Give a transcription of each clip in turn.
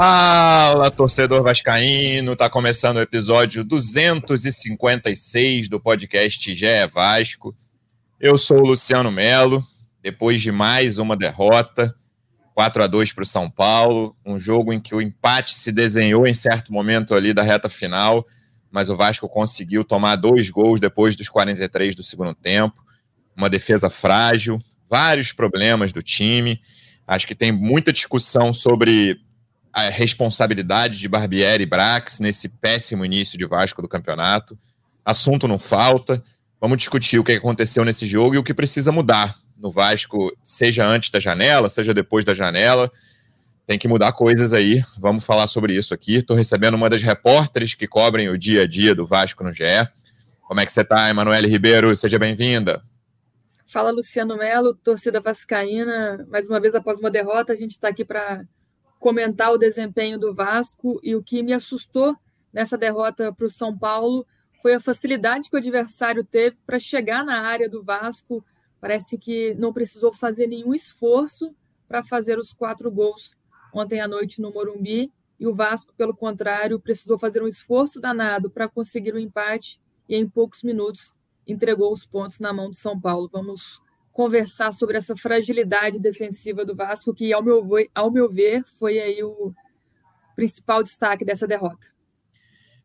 Fala, torcedor vascaíno, tá começando o episódio 256 do podcast GE Vasco. Eu sou o Luciano Melo, depois de mais uma derrota, 4 a 2 para o São Paulo, um jogo em que o empate se desenhou em certo momento ali da reta final, mas o Vasco conseguiu tomar dois gols depois dos 43 do segundo tempo, uma defesa frágil, vários problemas do time. Acho que tem muita discussão sobre a responsabilidade de Barbieri e Brax nesse péssimo início de Vasco do campeonato. Assunto não falta. Vamos discutir o que aconteceu nesse jogo e o que precisa mudar no Vasco, seja antes da janela, seja depois da janela. Tem que mudar coisas aí. Vamos falar sobre isso aqui. Estou recebendo uma das repórteres que cobrem o dia a dia do Vasco no GE. Como é que você está, Emanuele Ribeiro? Seja bem-vinda. Fala, Luciano Melo, torcida vascaína. Mais uma vez, após uma derrota, a gente está aqui para comentar o desempenho do Vasco e o que me assustou nessa derrota para o São Paulo foi a facilidade que o adversário teve para chegar na área do Vasco. Parece que não precisou fazer nenhum esforço para fazer os quatro gols ontem à noite no Morumbi. E o Vasco, pelo contrário, precisou fazer um esforço danado para conseguir o um empate e em poucos minutos entregou os pontos na mão do São Paulo. Vamos conversar sobre essa fragilidade defensiva do Vasco, que, ao meu, ao meu ver, foi aí o principal destaque dessa derrota.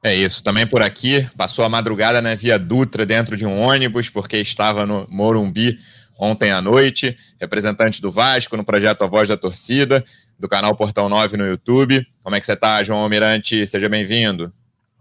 É isso, também por aqui, passou a madrugada na Via Dutra dentro de um ônibus, porque estava no Morumbi ontem à noite, representante do Vasco no projeto A Voz da Torcida, do canal Portão 9 no YouTube. Como é que você está, João Almirante? Seja bem-vindo.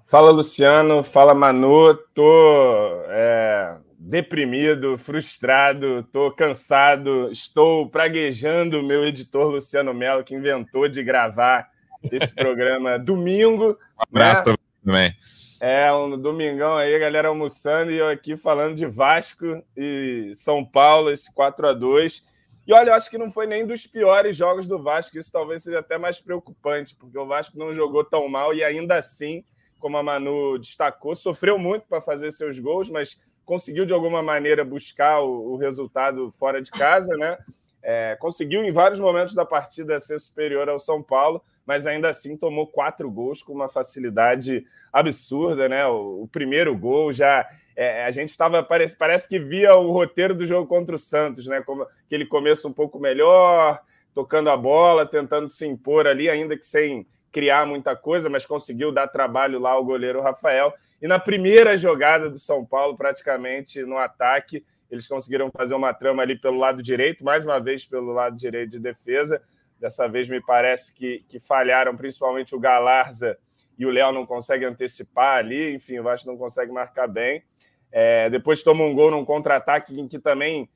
Fala, Luciano. Fala, Manu. Tô é, deprimido, frustrado, tô cansado, estou praguejando o meu editor Luciano Mello, que inventou de gravar esse programa domingo. Um abraço né? para você também. É, um domingão aí, galera almoçando, e eu aqui falando de Vasco e São Paulo, esse 4 a 2 E olha, eu acho que não foi nem dos piores jogos do Vasco, isso talvez seja até mais preocupante, porque o Vasco não jogou tão mal e ainda assim, como a Manu destacou, sofreu muito para fazer seus gols, mas conseguiu de alguma maneira buscar o, o resultado fora de casa, né? É, conseguiu em vários momentos da partida ser superior ao São Paulo, mas ainda assim tomou quatro gols com uma facilidade absurda, né? O, o primeiro gol já é, a gente estava parece, parece que via o roteiro do jogo contra o Santos, né? Como aquele começo um pouco melhor, tocando a bola, tentando se impor ali, ainda que sem criar muita coisa, mas conseguiu dar trabalho lá ao goleiro Rafael. E na primeira jogada do São Paulo, praticamente no ataque, eles conseguiram fazer uma trama ali pelo lado direito, mais uma vez pelo lado direito de defesa. Dessa vez me parece que, que falharam, principalmente o Galarza e o Léo não conseguem antecipar ali, enfim, o Vasco não consegue marcar bem. É, depois toma um gol num contra-ataque em que também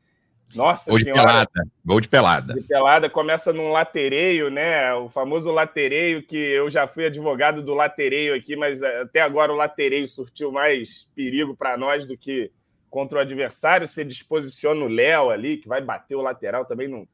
nossa Gol de senhora. pelada. Gol de pelada. De pelada começa num latereio, né? O famoso latereio, que eu já fui advogado do latereio aqui, mas eh, até agora o latereio surtiu mais perigo para nós do que contra o adversário. Você disposiciona o Léo ali, que vai bater o lateral também. Não...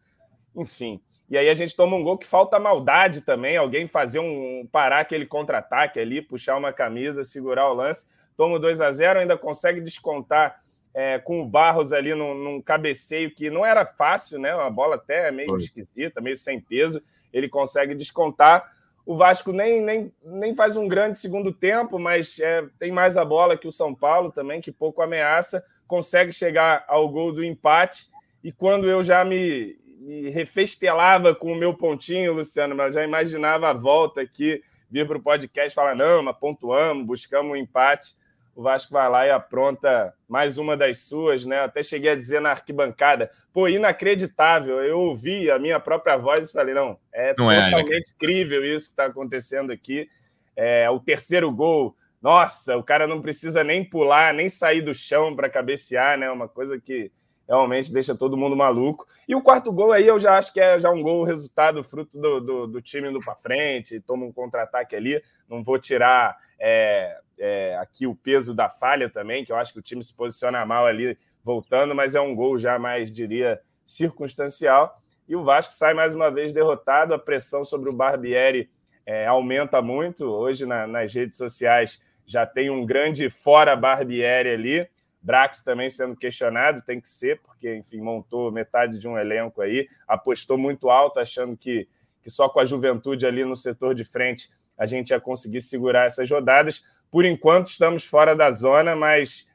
Enfim. E aí a gente toma um gol que falta maldade também, alguém fazer um parar aquele contra-ataque ali, puxar uma camisa, segurar o lance. Toma 2 a 0 ainda consegue descontar é, com o Barros ali num, num, cabeceio que não era fácil, né? Uma bola até meio Foi. esquisita, meio sem peso. Ele consegue descontar. O Vasco nem, nem, nem faz um grande segundo tempo, mas é, tem mais a bola que o São Paulo também, que pouco ameaça, consegue chegar ao gol do empate. E quando eu já me, me refestelava com o meu pontinho, Luciano, mas já imaginava a volta aqui, vir para o podcast e falar: não, mas pontuamos, buscamos um empate o Vasco vai lá e apronta mais uma das suas, né? Até cheguei a dizer na arquibancada, pô, inacreditável. Eu ouvi a minha própria voz e falei, não, é não é, totalmente é, incrível isso que está acontecendo aqui. É, o terceiro gol, nossa, o cara não precisa nem pular, nem sair do chão para cabecear, né? Uma coisa que realmente deixa todo mundo maluco. E o quarto gol aí eu já acho que é já um gol resultado fruto do, do, do time indo para frente, toma um contra-ataque ali. Não vou tirar é, é, aqui o peso da falha também, que eu acho que o time se posiciona mal ali voltando, mas é um gol já mais, diria, circunstancial. E o Vasco sai mais uma vez derrotado, a pressão sobre o Barbieri é, aumenta muito. Hoje na, nas redes sociais já tem um grande fora Barbieri ali. Brax também sendo questionado, tem que ser, porque, enfim, montou metade de um elenco aí, apostou muito alto, achando que, que só com a juventude ali no setor de frente a gente ia conseguir segurar essas rodadas. Por enquanto, estamos fora da zona, mas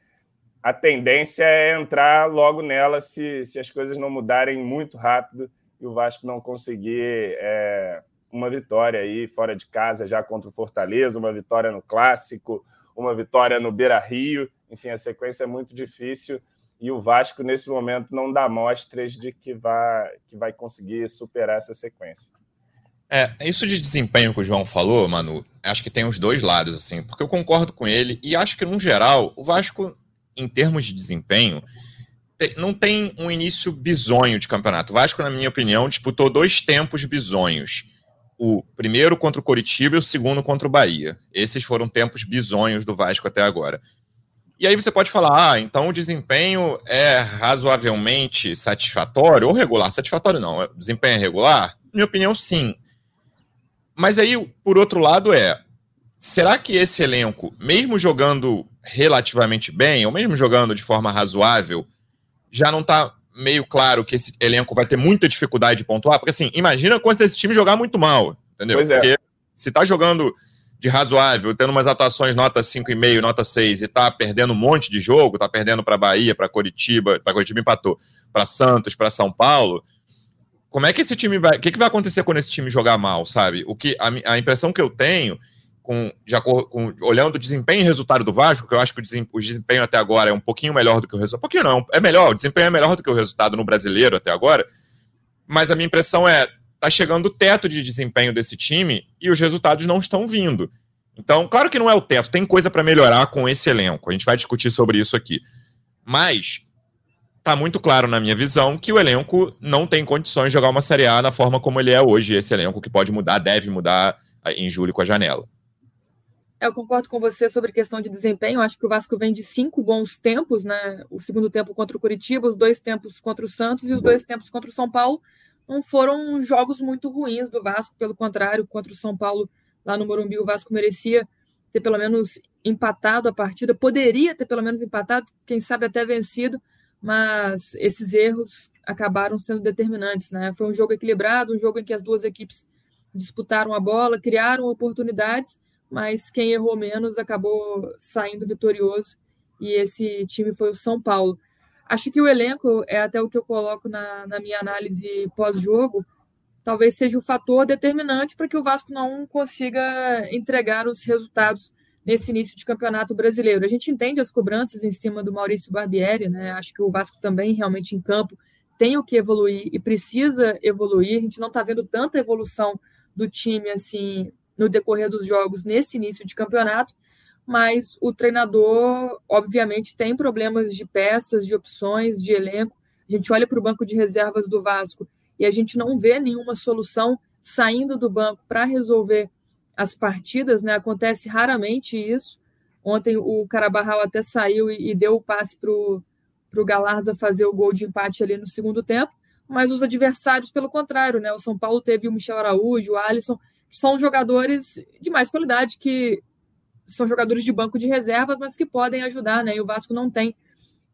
a tendência é entrar logo nela se, se as coisas não mudarem muito rápido e o Vasco não conseguir é, uma vitória aí fora de casa já contra o Fortaleza, uma vitória no Clássico, uma vitória no Beira Rio. Enfim, a sequência é muito difícil e o Vasco, nesse momento, não dá mostras de que vai, que vai conseguir superar essa sequência. É, isso de desempenho que o João falou, Manu, acho que tem os dois lados, assim, porque eu concordo com ele e acho que, no geral, o Vasco, em termos de desempenho, não tem um início bizonho de campeonato. O Vasco, na minha opinião, disputou dois tempos bizonhos. O primeiro contra o Coritiba e o segundo contra o Bahia. Esses foram tempos bizonhos do Vasco até agora. E aí você pode falar, ah, então o desempenho é razoavelmente satisfatório ou regular? Satisfatório não, o desempenho é regular? Minha opinião, sim. Mas aí, por outro lado, é: será que esse elenco, mesmo jogando relativamente bem, ou mesmo jogando de forma razoável, já não está meio claro que esse elenco vai ter muita dificuldade de pontuar? Porque assim, imagina quando esse time jogar muito mal, entendeu? É. Porque se tá jogando de razoável, tendo umas atuações nota 5,5, nota 6 e tá perdendo um monte de jogo, tá perdendo para Bahia, para Curitiba, para Curitiba empatou, para Santos, para São Paulo, como é que esse time vai. O que, que vai acontecer quando esse time jogar mal, sabe? O que a, a impressão que eu tenho, com, já com, olhando o desempenho e resultado do Vasco, que eu acho que o desempenho, o desempenho até agora é um pouquinho melhor do que o resultado. Um pouquinho não, é melhor, o desempenho é melhor do que o resultado no brasileiro até agora. Mas a minha impressão é, tá chegando o teto de desempenho desse time e os resultados não estão vindo. Então, claro que não é o teto, tem coisa para melhorar com esse elenco. A gente vai discutir sobre isso aqui. Mas tá muito claro na minha visão que o elenco não tem condições de jogar uma Série A na forma como ele é hoje, esse elenco que pode mudar, deve mudar em julho com a janela. Eu concordo com você sobre questão de desempenho. Acho que o Vasco vem de cinco bons tempos, né? O segundo tempo contra o Curitiba, os dois tempos contra o Santos e os dois tempos contra o São Paulo. Não foram jogos muito ruins do Vasco, pelo contrário, contra o São Paulo lá no Morumbi, o Vasco merecia ter pelo menos empatado a partida, poderia ter pelo menos empatado, quem sabe até vencido, mas esses erros acabaram sendo determinantes. Né? Foi um jogo equilibrado, um jogo em que as duas equipes disputaram a bola, criaram oportunidades, mas quem errou menos acabou saindo vitorioso e esse time foi o São Paulo. Acho que o elenco, é até o que eu coloco na, na minha análise pós-jogo, talvez seja o fator determinante para que o Vasco não consiga entregar os resultados nesse início de campeonato brasileiro. A gente entende as cobranças em cima do Maurício Barbieri, né? Acho que o Vasco também realmente em campo tem o que evoluir e precisa evoluir. A gente não está vendo tanta evolução do time assim no decorrer dos jogos nesse início de campeonato, mas o treinador, obviamente, tem problemas de peças, de opções, de elenco. A gente olha para o banco de reservas do Vasco e a gente não vê nenhuma solução saindo do banco para resolver as partidas, né? Acontece raramente isso. Ontem o Carabarral até saiu e, e deu o passe para o Galarza fazer o gol de empate ali no segundo tempo, mas os adversários, pelo contrário, né? O São Paulo teve o Michel Araújo, o Alisson, que são jogadores de mais qualidade, que são jogadores de banco de reservas, mas que podem ajudar, né? E o Vasco não tem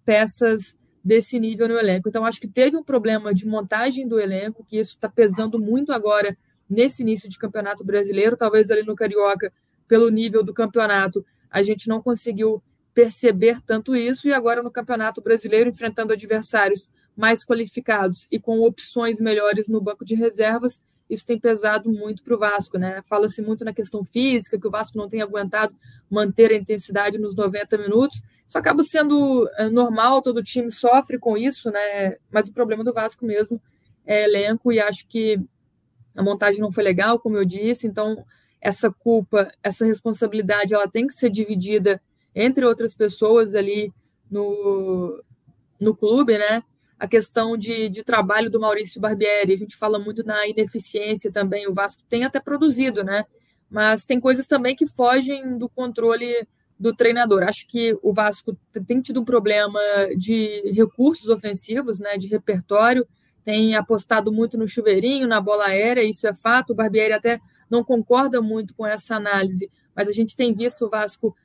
peças desse nível no elenco. Então, acho que teve um problema de montagem do elenco, que isso está pesando muito agora nesse início de campeonato brasileiro, talvez ali no Carioca, pelo nível do campeonato, a gente não conseguiu perceber tanto isso, e agora no Campeonato Brasileiro, enfrentando adversários mais qualificados e com opções melhores no banco de reservas, isso tem pesado muito para o Vasco, né? Fala-se muito na questão física, que o Vasco não tem aguentado manter a intensidade nos 90 minutos. Isso acaba sendo é, normal, todo time sofre com isso, né? Mas o problema do Vasco mesmo é elenco, e acho que a montagem não foi legal, como eu disse, então essa culpa, essa responsabilidade, ela tem que ser dividida entre outras pessoas ali no, no clube, né? A questão de, de trabalho do Maurício Barbieri, a gente fala muito na ineficiência também, o Vasco tem até produzido, né? Mas tem coisas também que fogem do controle do treinador. Acho que o Vasco tem tido um problema de recursos ofensivos, né? De repertório, tem apostado muito no chuveirinho, na bola aérea, isso é fato. O Barbieri até não concorda muito com essa análise, mas a gente tem visto o Vasco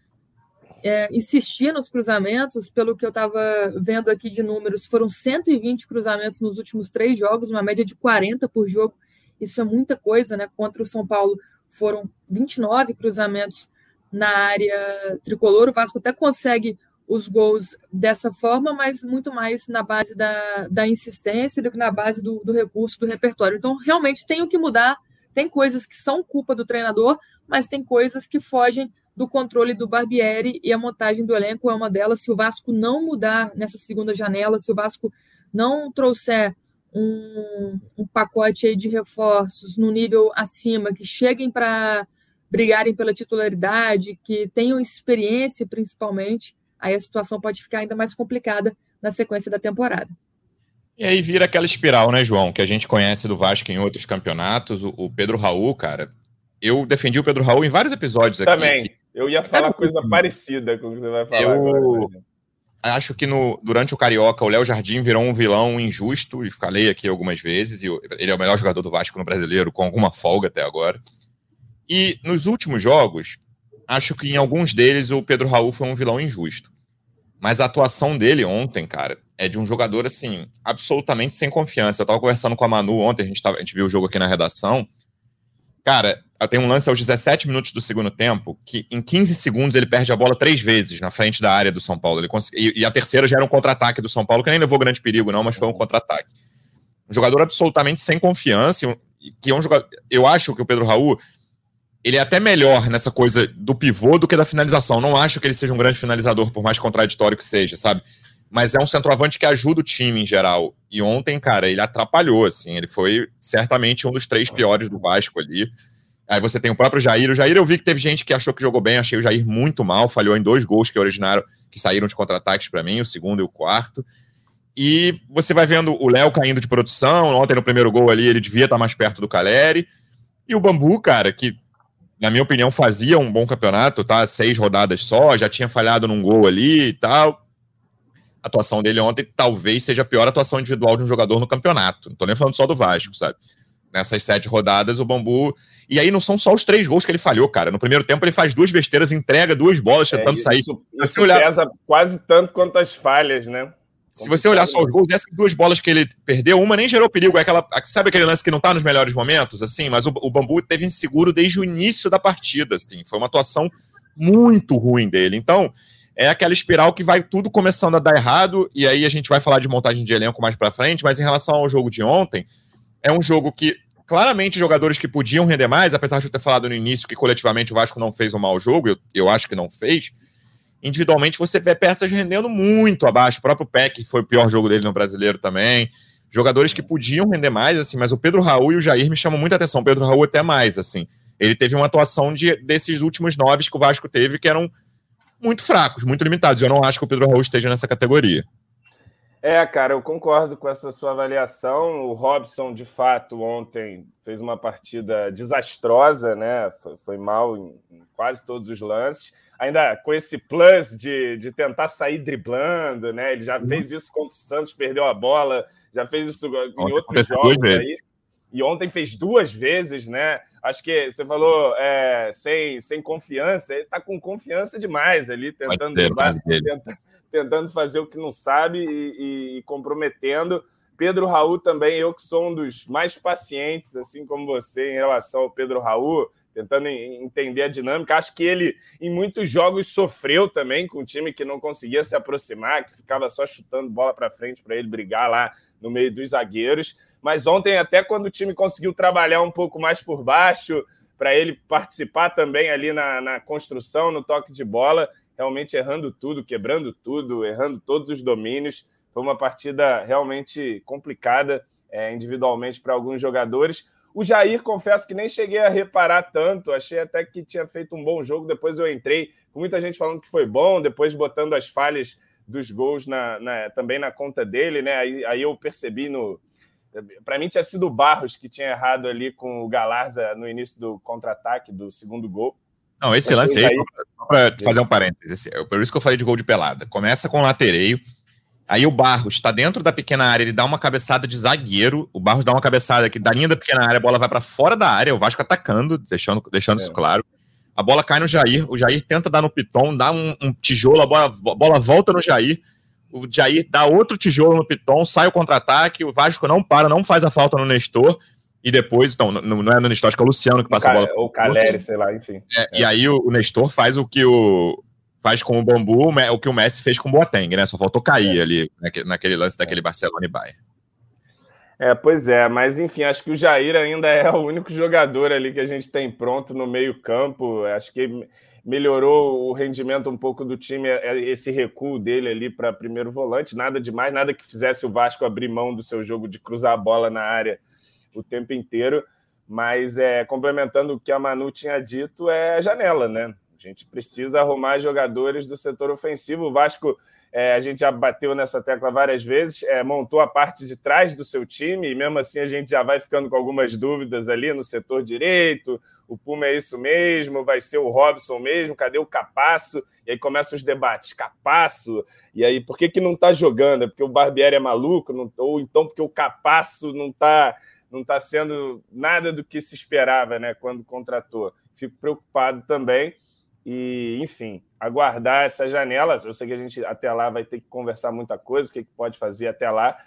é, insistir nos cruzamentos. Pelo que eu estava vendo aqui de números, foram 120 cruzamentos nos últimos três jogos, uma média de 40 por jogo. isso é muita coisa, né? Contra o São Paulo foram 29 cruzamentos na área tricolor. O Vasco até consegue os gols dessa forma, mas muito mais na base da, da insistência do que na base do, do recurso, do repertório. Então, realmente tem o que mudar. Tem coisas que são culpa do treinador, mas tem coisas que fogem do controle do Barbieri e a montagem do elenco é uma delas. Se o Vasco não mudar nessa segunda janela, se o Vasco não trouxer um, um pacote aí de reforços no nível acima, que cheguem para brigarem pela titularidade, que tenham experiência principalmente, aí a situação pode ficar ainda mais complicada na sequência da temporada. E aí vira aquela espiral, né, João, que a gente conhece do Vasco em outros campeonatos. O, o Pedro Raul, cara, eu defendi o Pedro Raul em vários episódios aqui. Também. Que... Eu ia falar é coisa parecida com o que você vai falar. Eu agora, acho que no, durante o Carioca, o Léo Jardim virou um vilão injusto, e falei aqui algumas vezes, e ele é o melhor jogador do Vasco no brasileiro, com alguma folga até agora. E nos últimos jogos, acho que em alguns deles o Pedro Raul foi um vilão injusto. Mas a atuação dele ontem, cara, é de um jogador, assim, absolutamente sem confiança. Eu tava conversando com a Manu ontem, a gente, tava, a gente viu o jogo aqui na redação. Cara, tem um lance aos 17 minutos do segundo tempo que em 15 segundos ele perde a bola três vezes na frente da área do São Paulo. Ele e, a terceira já era um contra-ataque do São Paulo, que nem levou grande perigo, não, mas foi um contra-ataque. Um jogador absolutamente sem confiança, que é um jogador. Eu acho que o Pedro Raul ele é até melhor nessa coisa do pivô do que da finalização. Não acho que ele seja um grande finalizador, por mais contraditório que seja, sabe? Mas é um centroavante que ajuda o time em geral. E ontem, cara, ele atrapalhou, assim. Ele foi certamente um dos três piores do Vasco ali. Aí você tem o próprio Jair. O Jair eu vi que teve gente que achou que jogou bem. Achei o Jair muito mal. Falhou em dois gols que originaram, que saíram de contra-ataques para mim, o segundo e o quarto. E você vai vendo o Léo caindo de produção. Ontem no primeiro gol ali, ele devia estar mais perto do Caleri. E o Bambu, cara, que na minha opinião, fazia um bom campeonato, tá? Seis rodadas só, já tinha falhado num gol ali e tal. A atuação dele ontem talvez seja a pior atuação individual de um jogador no campeonato. Não tô nem falando só do Vasco, sabe? Nessas sete rodadas, o Bambu. E aí não são só os três gols que ele falhou, cara. No primeiro tempo, ele faz duas besteiras, entrega duas bolas, tentando é, sair. Isso, isso olhar... pesa quase tanto quanto as falhas, né? Se você olhar só os gols, essas duas bolas que ele perdeu, uma nem gerou perigo. É aquela, sabe aquele lance que não tá nos melhores momentos? Assim, mas o, o Bambu teve inseguro desde o início da partida. Assim, foi uma atuação muito ruim dele. Então, é aquela espiral que vai tudo começando a dar errado. E aí a gente vai falar de montagem de elenco mais para frente. Mas em relação ao jogo de ontem, é um jogo que claramente jogadores que podiam render mais, apesar de eu ter falado no início que coletivamente o Vasco não fez um mau jogo, eu, eu acho que não fez individualmente você vê peças rendendo muito abaixo. O próprio Peck foi o pior jogo dele no brasileiro também. Jogadores que podiam render mais, assim, mas o Pedro Raul e o Jair me chamam muita atenção. O Pedro Raul até mais, assim. Ele teve uma atuação de, desses últimos nove que o Vasco teve, que eram muito fracos, muito limitados. Eu não acho que o Pedro Raul esteja nessa categoria. É, cara, eu concordo com essa sua avaliação. O Robson, de fato, ontem fez uma partida desastrosa, né? Foi, foi mal em, em quase todos os lances ainda com esse plus de, de tentar sair driblando, né? Ele já uhum. fez isso contra o Santos, perdeu a bola, já fez isso em ontem outros jogos aí. E ontem fez duas vezes, né? Acho que você falou é, sem, sem confiança, ele tá com confiança demais ali, tentando, driblar, tenta, tentando fazer o que não sabe e, e comprometendo. Pedro Raul também, eu que sou um dos mais pacientes, assim como você, em relação ao Pedro Raul tentando entender a dinâmica. Acho que ele, em muitos jogos, sofreu também com um time que não conseguia se aproximar, que ficava só chutando bola para frente para ele brigar lá no meio dos zagueiros. Mas ontem, até quando o time conseguiu trabalhar um pouco mais por baixo, para ele participar também ali na, na construção, no toque de bola, realmente errando tudo, quebrando tudo, errando todos os domínios. Foi uma partida realmente complicada é, individualmente para alguns jogadores. O Jair, confesso que nem cheguei a reparar tanto, achei até que tinha feito um bom jogo. Depois eu entrei, com muita gente falando que foi bom, depois botando as falhas dos gols na, na, também na conta dele, né? Aí, aí eu percebi no. Para mim tinha sido o Barros que tinha errado ali com o Galarza no início do contra-ataque do segundo gol. Não, esse lance aí, só para fazer um parênteses, é por isso que eu falei de gol de pelada. Começa com o latereio, Aí o Barros está dentro da pequena área, ele dá uma cabeçada de zagueiro. O Barros dá uma cabeçada que da linha da pequena área, a bola vai para fora da área, o Vasco atacando, deixando, deixando é. isso claro. A bola cai no Jair, o Jair tenta dar no Piton, dá um, um tijolo, a bola, a bola volta no Jair. O Jair dá outro tijolo no Piton, sai o contra-ataque, o Vasco não para, não faz a falta no Nestor. e depois, então, não, não é no Nestor, acho que é o Luciano que passa a bola. Ou o Caleri, sei lá, enfim. É, é. E aí o, o, Nestor faz o que o. Faz com o Bambu o que o Messi fez com o Boateng, né? Só faltou cair é. ali naquele, lance daquele Barcelona e Bayern. É, pois é, mas enfim, acho que o Jair ainda é o único jogador ali que a gente tem pronto no meio-campo. Acho que melhorou o rendimento um pouco do time, é, esse recuo dele ali para primeiro volante. Nada demais, nada que fizesse o Vasco abrir mão do seu jogo de cruzar a bola na área o tempo inteiro. Mas é, complementando o que a Manu tinha dito, é janela, né? A gente precisa arrumar jogadores do setor ofensivo. O Vasco é, a gente já bateu nessa tecla várias vezes, é, montou a parte de trás do seu time, e mesmo assim a gente já vai ficando com algumas dúvidas ali no setor direito. O Puma é isso mesmo, vai ser o Robson mesmo, cadê o Capasso? E aí começam os debates: Capasso, e aí por que, que não está jogando? É porque o Barbieri é maluco? Não, ou então porque o Capasso não está não tá sendo nada do que se esperava né, quando contratou. Fico preocupado também. E, enfim, aguardar essa janela. Eu sei que a gente até lá vai ter que conversar muita coisa, o que, que pode fazer até lá,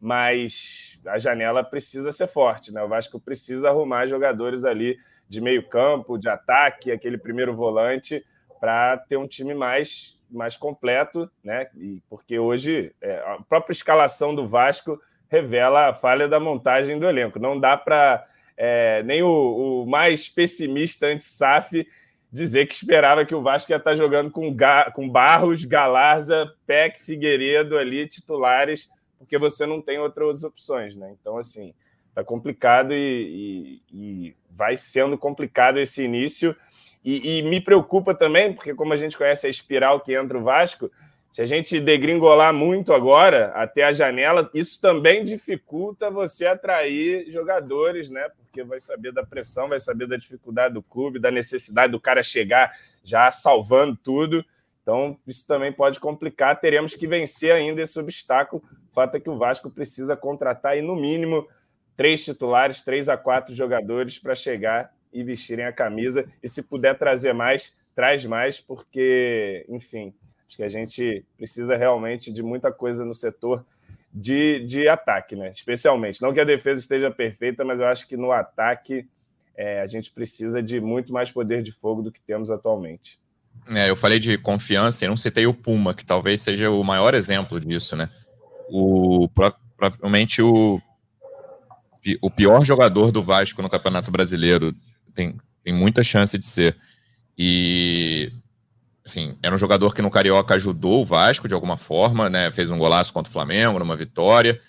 mas a janela precisa ser forte, né? O Vasco precisa arrumar jogadores ali de meio campo, de ataque, aquele primeiro volante, para ter um time mais, mais completo, né? E porque hoje é, a própria escalação do Vasco revela a falha da montagem do elenco. Não dá para é, nem o, o mais pessimista anti-SAF dizer que esperava que o Vasco ia estar jogando com, com Barros, Galarza, Peck, Figueiredo ali, titulares, porque você não tem outras opções, né? Então, assim, tá complicado e, e, e vai sendo complicado esse início. E, e, me preocupa também, porque como a gente conhece a espiral que entra o Vasco, se a gente degringolar muito agora, até a janela, isso também dificulta você atrair jogadores, né? Porque vai saber da pressão, vai saber da dificuldade do clube, da necessidade do cara chegar já salvando tudo. Então, isso também pode complicar. Teremos que vencer ainda esse obstáculo. O fato é que o Vasco precisa contratar aí, no mínimo, três titulares, três a quatro jogadores para chegar e vestirem a camisa. E se puder trazer mais, traz mais, porque, enfim, Acho que a gente precisa realmente de muita coisa no setor de, de ataque, né? Especialmente. Não que a defesa esteja perfeita, mas eu acho que no ataque é, a gente precisa de muito mais poder de fogo do que temos atualmente. É, eu falei de confiança e não citei o Puma, que talvez seja o maior exemplo disso, né? O, provavelmente o, o pior jogador do Vasco no Campeonato Brasileiro tem, tem muita chance de ser. E assim, era um jogador que no Carioca ajudou o Vasco de alguma forma, né? Fez um golaço contra o Flamengo, numa vitória,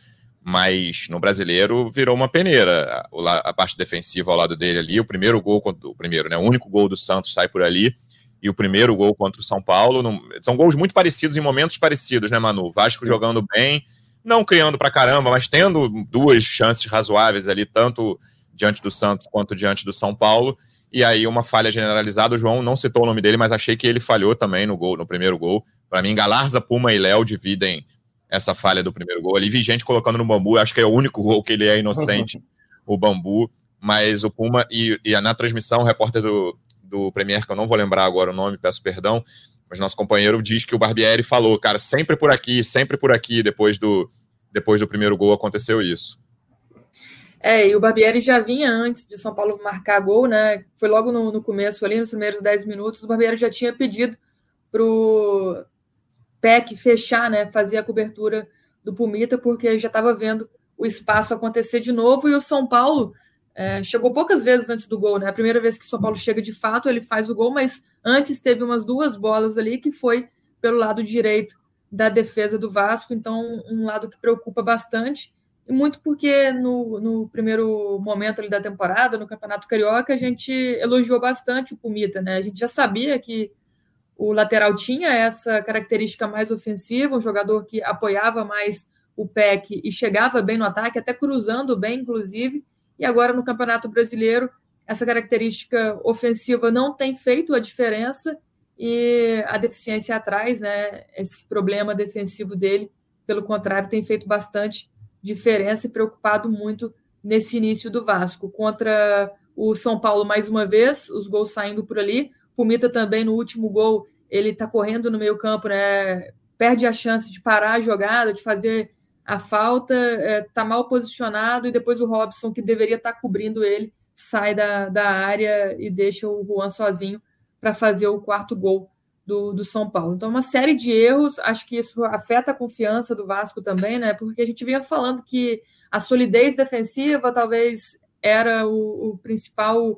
mas no brasileiro virou uma peneira. A, parte defensiva ao lado dele ali, o primeiro gol, o primeiro, né? O único gol do Santos sai por ali. E o primeiro gol contra o São Paulo. São gols muito parecidos, em momentos parecidos, né, Manu? Vasco jogando bem, não criando pra caramba, mas tendo duas chances razoáveis ali, tanto diante do Santos quanto diante do São Paulo e aí uma falha generalizada. O João não citou o nome dele, mas achei que ele falhou também no gol, no primeiro gol. Para mim, Galarza, Puma e Léo dividem essa falha do primeiro gol. Ali vi gente colocando no bambu, acho que é o único gol que ele é inocente, o bambu. Mas o Puma, e, e na transmissão, o repórter do, do Premier, que eu não vou lembrar agora o nome, peço perdão, mas nosso companheiro diz que o Barbieri falou, cara, sempre por aqui, sempre por aqui, depois do, depois do primeiro gol aconteceu isso. É, e o Barbieri já vinha antes de São Paulo marcar gol, né? Foi logo no, no começo, ali nos primeiros 10 minutos, o Barbieri já tinha pedido para o PEC fechar, né? Fazer a cobertura do Pumita, porque já estava vendo o espaço acontecer de novo, e o São Paulo é, chegou poucas vezes antes do gol, né? A primeira vez que o São Paulo chega de fato, ele faz o gol, mas antes teve umas duas bolas ali que foi pelo lado direito da defesa do Vasco, então um lado que preocupa bastante muito porque no, no primeiro momento ali da temporada, no Campeonato Carioca, a gente elogiou bastante o Pumita, né? A gente já sabia que o lateral tinha essa característica mais ofensiva, um jogador que apoiava mais o PEC e chegava bem no ataque, até cruzando bem, inclusive. E agora no Campeonato Brasileiro, essa característica ofensiva não tem feito a diferença e a deficiência atrás, né? Esse problema defensivo dele, pelo contrário, tem feito bastante diferença e preocupado muito nesse início do Vasco. Contra o São Paulo, mais uma vez, os gols saindo por ali. Pumita também no último gol, ele está correndo no meio campo, né? Perde a chance de parar a jogada, de fazer a falta, está é, mal posicionado e depois o Robson, que deveria estar tá cobrindo ele, sai da, da área e deixa o Juan sozinho para fazer o quarto gol do, do São Paulo. Então, uma série de erros, acho que isso afeta a confiança do Vasco também, né? Porque a gente vinha falando que a solidez defensiva talvez era o, o principal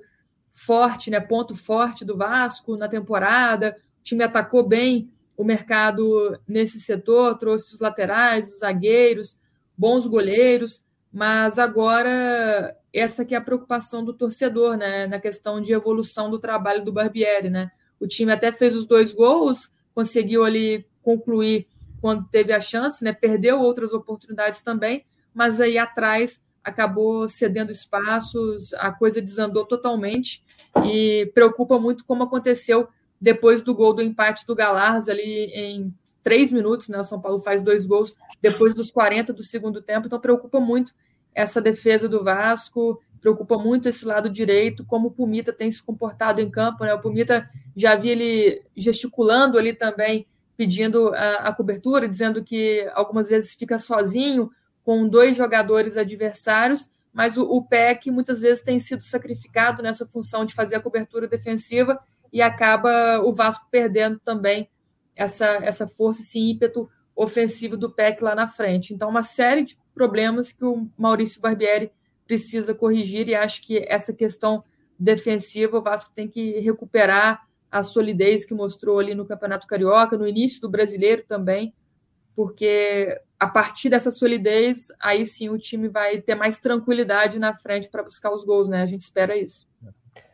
forte, né? Ponto forte do Vasco na temporada. O time atacou bem o mercado nesse setor, trouxe os laterais, os zagueiros, bons goleiros, mas agora essa que é a preocupação do torcedor, né? Na questão de evolução do trabalho do Barbieri, né? O time até fez os dois gols, conseguiu ali concluir quando teve a chance, né? Perdeu outras oportunidades também, mas aí atrás acabou cedendo espaços, a coisa desandou totalmente e preocupa muito como aconteceu depois do gol do empate do Galarza ali em três minutos, né? O São Paulo faz dois gols depois dos 40 do segundo tempo, então preocupa muito essa defesa do Vasco preocupa muito esse lado direito, como o Pumita tem se comportado em campo. Né? O Pumita já vi ele gesticulando ali também, pedindo a, a, cobertura, dizendo que algumas vezes fica sozinho com dois jogadores adversários, mas o, o PEC muitas vezes tem sido sacrificado nessa função de fazer a cobertura defensiva e acaba o Vasco perdendo também essa, essa força, esse ímpeto ofensivo do PEC lá na frente. Então, uma série de problemas que o Maurício Barbieri precisa corrigir e acho que essa questão defensiva o Vasco tem que recuperar a solidez que mostrou ali no Campeonato Carioca, no início do Brasileiro também, porque a partir dessa solidez, aí sim o time vai ter mais tranquilidade na frente para buscar os gols, né? A gente espera isso.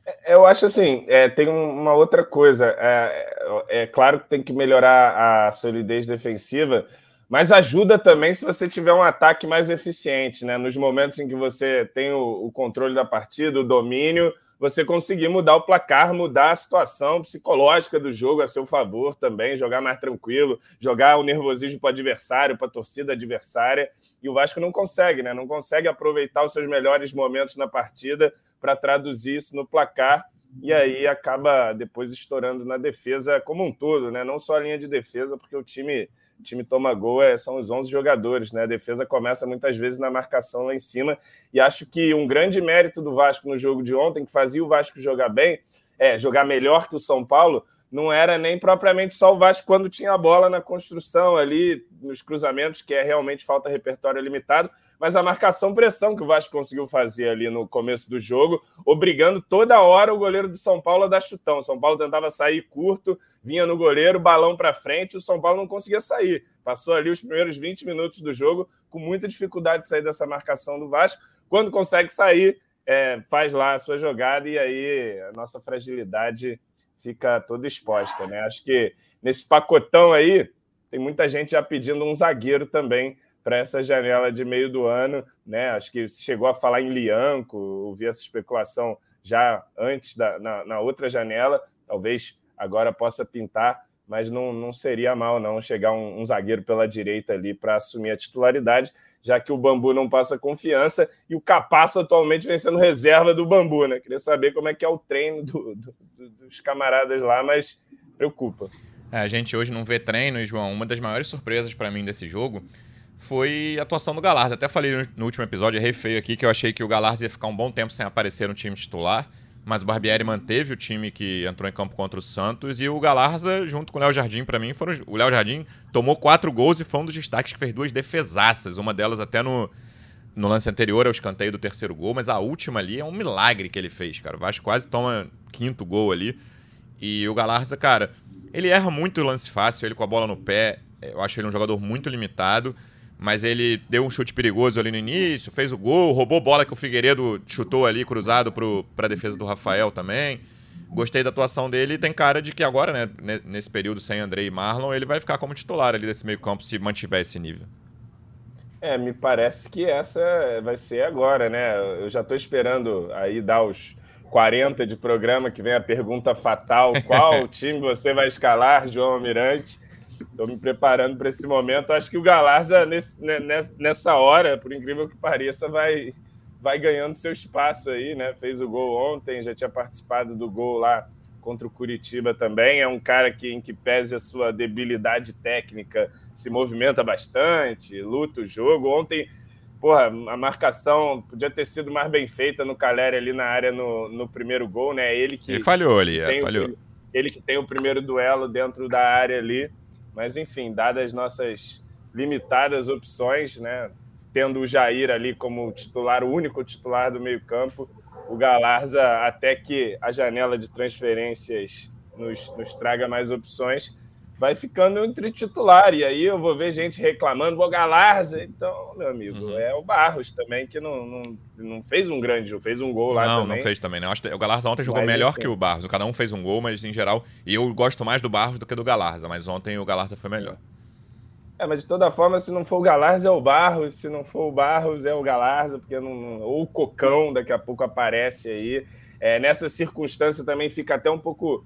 É, eu acho assim, é, tem uma outra coisa. É, é, claro que tem que melhorar a solidez defensiva, mas ajuda também se você tiver um ataque mais eficiente, né? Nos momentos em que você tem o, o controle da partida, o domínio, você conseguir mudar o placar, mudar a situação psicológica do jogo a seu favor também, jogar mais tranquilo, jogar o nervosismo para o adversário, para a torcida adversária. E o Vasco não consegue, né? Não consegue aproveitar os seus melhores momentos na partida para traduzir isso no placar e aí acaba depois estourando na defesa como um todo, né? Não só a linha de defesa, porque o time, time toma gol é, são os 11 jogadores, né? A defesa começa muitas vezes na marcação lá em cima. E acho que um grande mérito do Vasco no jogo de ontem, que fazia o Vasco jogar bem, é jogar melhor que o São Paulo, não era nem propriamente só o Vasco quando tinha a bola na construção ali, nos cruzamentos, que é realmente falta repertório limitado, mas a marcação-pressão que o Vasco conseguiu fazer ali no começo do jogo, obrigando toda hora o goleiro do São Paulo a dar chutão. O São Paulo tentava sair curto, vinha no goleiro, balão para frente, o São Paulo não conseguia sair. Passou ali os primeiros 20 minutos do jogo com muita dificuldade de sair dessa marcação do Vasco. Quando consegue sair, é, faz lá a sua jogada e aí a nossa fragilidade fica toda exposta, né? Acho que nesse pacotão aí tem muita gente já pedindo um zagueiro também para essa janela de meio do ano, né? Acho que chegou a falar em Lianco, ouvi essa especulação já antes da na, na outra janela, talvez agora possa pintar, mas não, não seria mal não chegar um, um zagueiro pela direita ali para assumir a titularidade, já que o Bambu não passa confiança e o Capasso atualmente vem sendo reserva do Bambu, né? Queria saber como é que é o treino do, do, dos camaradas lá, mas preocupa. É, a gente hoje não vê treino, João. Uma das maiores surpresas para mim desse jogo foi a atuação do Galarza. Até falei no último episódio, errei feio aqui, que eu achei que o Galarza ia ficar um bom tempo sem aparecer no time titular, mas o Barbieri manteve o time que entrou em campo contra o Santos e o Galarza, junto com o Léo Jardim, para mim, foram, o Léo Jardim tomou quatro gols e foi um dos destaques que fez duas defesaças, uma delas até no, no lance anterior, o escanteio do terceiro gol, mas a última ali é um milagre que ele fez, cara. O Vasco quase toma quinto gol ali. E o Galarza, cara, ele erra muito o lance fácil, ele com a bola no pé. Eu acho ele um jogador muito limitado mas ele deu um chute perigoso ali no início, fez o gol, roubou bola que o Figueiredo chutou ali, cruzado para a defesa do Rafael também. Gostei da atuação dele e tem cara de que agora, né, nesse período sem André e Marlon, ele vai ficar como titular ali desse meio campo se mantiver esse nível. É, me parece que essa vai ser agora, né? Eu já estou esperando aí dar os 40 de programa que vem a pergunta fatal: qual time você vai escalar, João Almirante? Estou me preparando para esse momento. Acho que o Galarza, nesse, né, nessa hora, por incrível que pareça, vai, vai ganhando seu espaço aí, né? Fez o gol ontem, já tinha participado do gol lá contra o Curitiba também. É um cara que, em que pese a sua debilidade técnica, se movimenta bastante, luta o jogo. Ontem, porra, a marcação podia ter sido mais bem feita no Caleri ali na área no, no primeiro gol, né? Ele que. Ele falhou ali, é, falhou. O, ele que tem o primeiro duelo dentro da área ali. Mas, enfim, dadas nossas limitadas opções, né? Tendo o Jair ali como titular, o único titular do meio-campo, o Galarza, até que a janela de transferências nos, nos traga mais opções, vai ficando entre titular. E aí eu vou ver gente reclamando, o Galarza. Então, meu amigo, uhum. é o Barros também, que não, não, não fez um grande jogo, fez um gol lá não, também. Não, não fez também. Não. O Galarza ontem jogou melhor que o Barros. Cada um fez um gol, mas em geral. E eu gosto mais do Barros do que do Galarza, mas ontem o Galarza foi melhor. É, mas de toda forma, se não for o Galarza, é o Barros. Se não for o Barros, é o Galarza, porque não, ou o Cocão daqui a pouco aparece aí. É, nessa circunstância também fica até um pouco.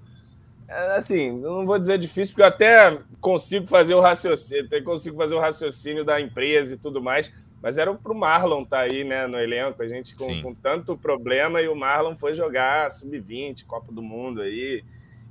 É, assim, não vou dizer difícil, porque eu até consigo fazer o raciocínio, até consigo fazer o raciocínio da empresa e tudo mais. Mas era para o Marlon estar tá aí né, no elenco, a gente com, com tanto problema, e o Marlon foi jogar sub-20, Copa do Mundo aí.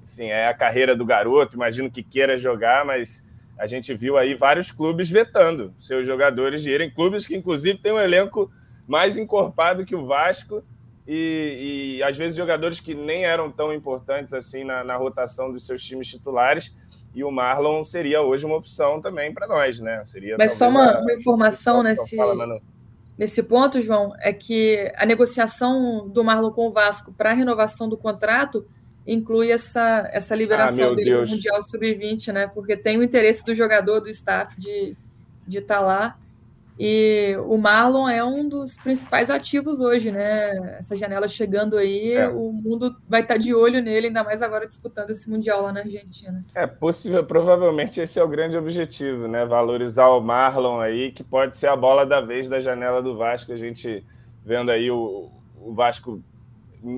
Enfim, é a carreira do garoto, imagino que queira jogar, mas a gente viu aí vários clubes vetando seus jogadores de irem, clubes que inclusive têm um elenco mais encorpado que o Vasco e, e às vezes jogadores que nem eram tão importantes assim na, na, rotação dos seus times titulares. E o Marlon seria hoje uma opção também para nós, né? Seria Mas só uma, uma informação nesse, nesse ponto, João, é que a negociação do Marlon com o Vasco para a renovação do contrato inclui essa, essa liberação ah, dele Deus. no Mundial Sub-20, né? Porque tem o interesse do jogador, do staff de estar de tá lá. E o Marlon é um dos principais ativos hoje, né? Essa janela chegando aí, é. o mundo vai estar tá de olho nele, ainda mais agora disputando esse Mundial lá na Argentina. É possível, provavelmente esse é o grande objetivo, né? Valorizar o Marlon aí, que pode ser a bola da vez da janela do Vasco. A gente vendo aí o, o Vasco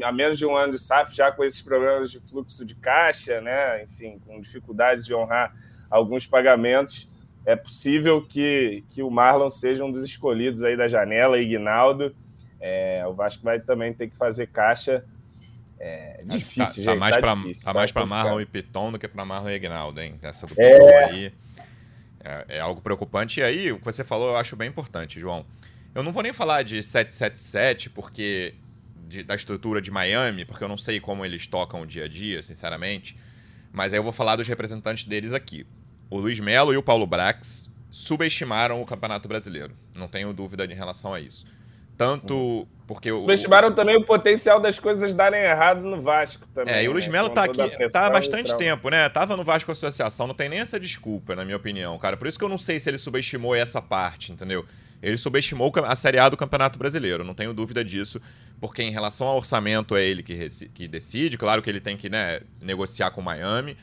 há menos de um ano de SAF, já com esses problemas de fluxo de caixa, né? enfim, com dificuldade de honrar alguns pagamentos, é possível que, que o Marlon seja um dos escolhidos aí da janela, Ignaldo. É, o Vasco vai também ter que fazer caixa. É difícil, tá, tá mais tá para tá mais para Marlon e Piton do que para Marlon e Ignaldo, hein? Essa do Piton é... aí é, é, algo preocupante. E aí, o que você falou eu acho bem importante, João. Eu não vou nem falar de 777, porque de, da estrutura de Miami, porque eu não sei como eles tocam o dia a dia, sinceramente. Mas aí eu vou falar dos representantes deles aqui. O Luiz Melo e o Paulo Brax subestimaram o Campeonato Brasileiro. Não tenho dúvida em relação a isso. Tanto porque o. Subestimaram também o potencial das coisas darem errado no Vasco também. É, e o Luiz né? Melo né? tá aqui tá há bastante tempo, né? Tava no Vasco Associação, não tem nem essa desculpa, na minha opinião, cara. Por isso que eu não sei se ele subestimou essa parte, entendeu? Ele subestimou a Série A do Campeonato Brasileiro, não tenho dúvida disso, porque em relação ao orçamento é ele que, que decide, claro que ele tem que né, negociar com o Miami,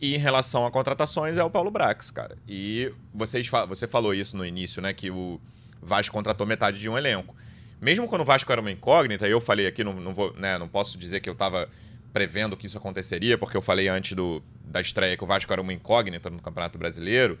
e em relação a contratações é o Paulo Brax, cara. E vocês, você falou isso no início, né, que o Vasco contratou metade de um elenco. Mesmo quando o Vasco era uma incógnita, eu falei aqui, não, não, vou, né, não posso dizer que eu estava prevendo que isso aconteceria, porque eu falei antes do, da estreia que o Vasco era uma incógnita no Campeonato Brasileiro,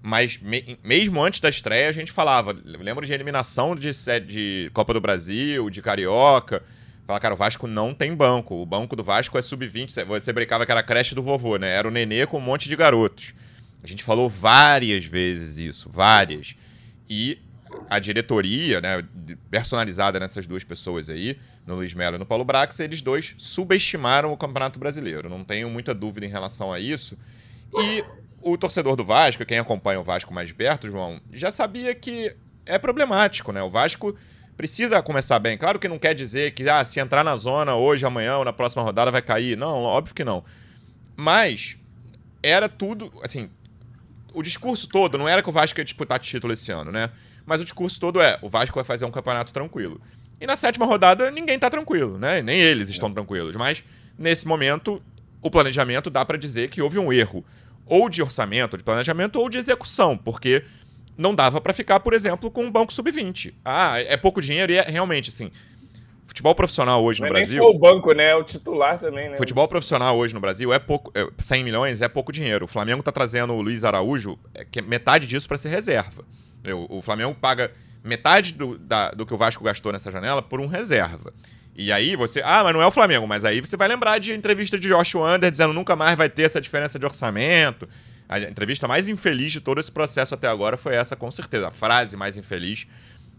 mas me, mesmo antes da estreia, a gente falava. Lembro de eliminação de, de Copa do Brasil, de Carioca. Fala, cara, o Vasco não tem banco. O banco do Vasco é sub-20. Você brincava que era a creche do vovô, né? Era o nenê com um monte de garotos. A gente falou várias vezes isso, várias. E a diretoria, né, personalizada nessas duas pessoas aí, no Luiz Melo e no Paulo Brax, eles dois subestimaram o Campeonato Brasileiro. Não tenho muita dúvida em relação a isso. E o torcedor do Vasco, quem acompanha o Vasco mais de perto, João, já sabia que é problemático, né? O Vasco precisa começar bem. Claro que não quer dizer que ah, se entrar na zona hoje, amanhã ou na próxima rodada vai cair. Não, óbvio que não. Mas era tudo, assim, o discurso todo não era que o Vasco ia disputar título esse ano, né? Mas o discurso todo é, o Vasco vai fazer um campeonato tranquilo. E na sétima rodada ninguém tá tranquilo, né? Nem eles estão tranquilos, mas nesse momento o planejamento dá para dizer que houve um erro ou de orçamento, de planejamento, ou de execução, porque não dava para ficar, por exemplo, com um banco sub-20. Ah, é pouco dinheiro e é realmente assim. Futebol profissional hoje não no é Brasil. Nem só o banco, né? É o titular também, né? Futebol profissional hoje no Brasil é pouco. É, 100 milhões é pouco dinheiro. O Flamengo tá trazendo o Luiz Araújo, é, que é metade disso para ser reserva. O, o Flamengo paga metade do, da, do que o Vasco gastou nessa janela por um reserva. E aí você. Ah, mas não é o Flamengo. Mas aí você vai lembrar de entrevista de Josh Wander dizendo nunca mais vai ter essa diferença de orçamento. A entrevista mais infeliz de todo esse processo até agora foi essa, com certeza. A frase mais infeliz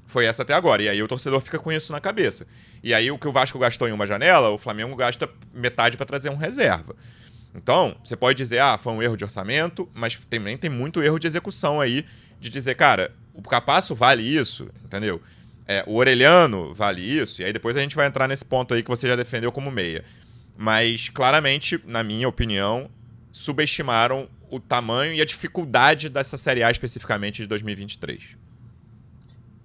foi essa até agora. E aí o torcedor fica com isso na cabeça. E aí o que o Vasco gastou em uma janela, o Flamengo gasta metade para trazer um reserva. Então, você pode dizer, ah, foi um erro de orçamento, mas também tem muito erro de execução aí, de dizer, cara, o Capasso vale isso, entendeu? É, o Orelhano vale isso, e aí depois a gente vai entrar nesse ponto aí que você já defendeu como meia. Mas, claramente, na minha opinião, subestimaram o tamanho e a dificuldade dessa Série A especificamente de 2023.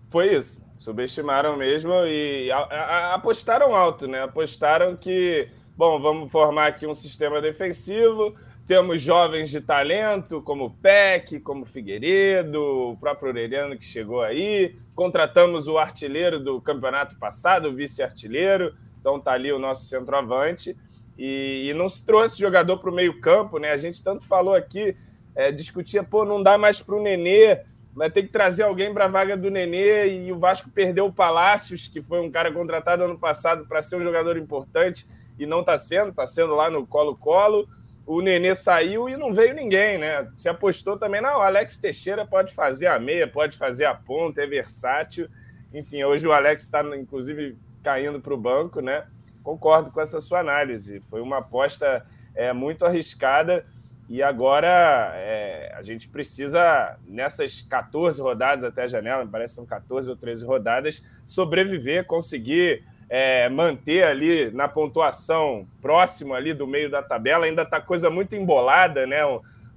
Foi isso. Subestimaram mesmo e a, a, apostaram alto, né? Apostaram que, bom, vamos formar aqui um sistema defensivo. Temos jovens de talento, como Peck, como Figueiredo, o próprio Aureliano que chegou aí. Contratamos o artilheiro do campeonato passado, o vice-artilheiro. Então tá ali o nosso centroavante. E, e não se trouxe jogador para o meio-campo, né? A gente tanto falou aqui, é, discutia, pô, não dá mais para o Nenê vai ter que trazer alguém para a vaga do Nenê e o Vasco perdeu o Palácios, que foi um cara contratado ano passado para ser um jogador importante e não está sendo, está sendo lá no Colo-Colo. O Nenê saiu e não veio ninguém, né? Se apostou também, não, o Alex Teixeira pode fazer a meia, pode fazer a ponta, é versátil. Enfim, hoje o Alex está, inclusive, caindo para o banco, né? Concordo com essa sua análise. Foi uma aposta é, muito arriscada e agora é, a gente precisa, nessas 14 rodadas até a janela, me parece que são 14 ou 13 rodadas, sobreviver, conseguir é, manter ali na pontuação próximo ali do meio da tabela. Ainda está coisa muito embolada, né?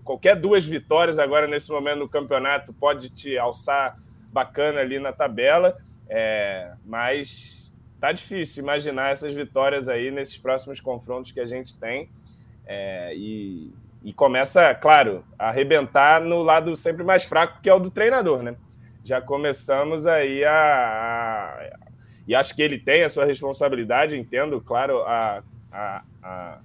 Qualquer duas vitórias agora nesse momento no campeonato pode te alçar bacana ali na tabela, é, mas tá difícil imaginar essas vitórias aí nesses próximos confrontos que a gente tem. É, e, e começa, claro, a arrebentar no lado sempre mais fraco, que é o do treinador, né? Já começamos aí a, a e acho que ele tem a sua responsabilidade, entendo, claro, a, a, a,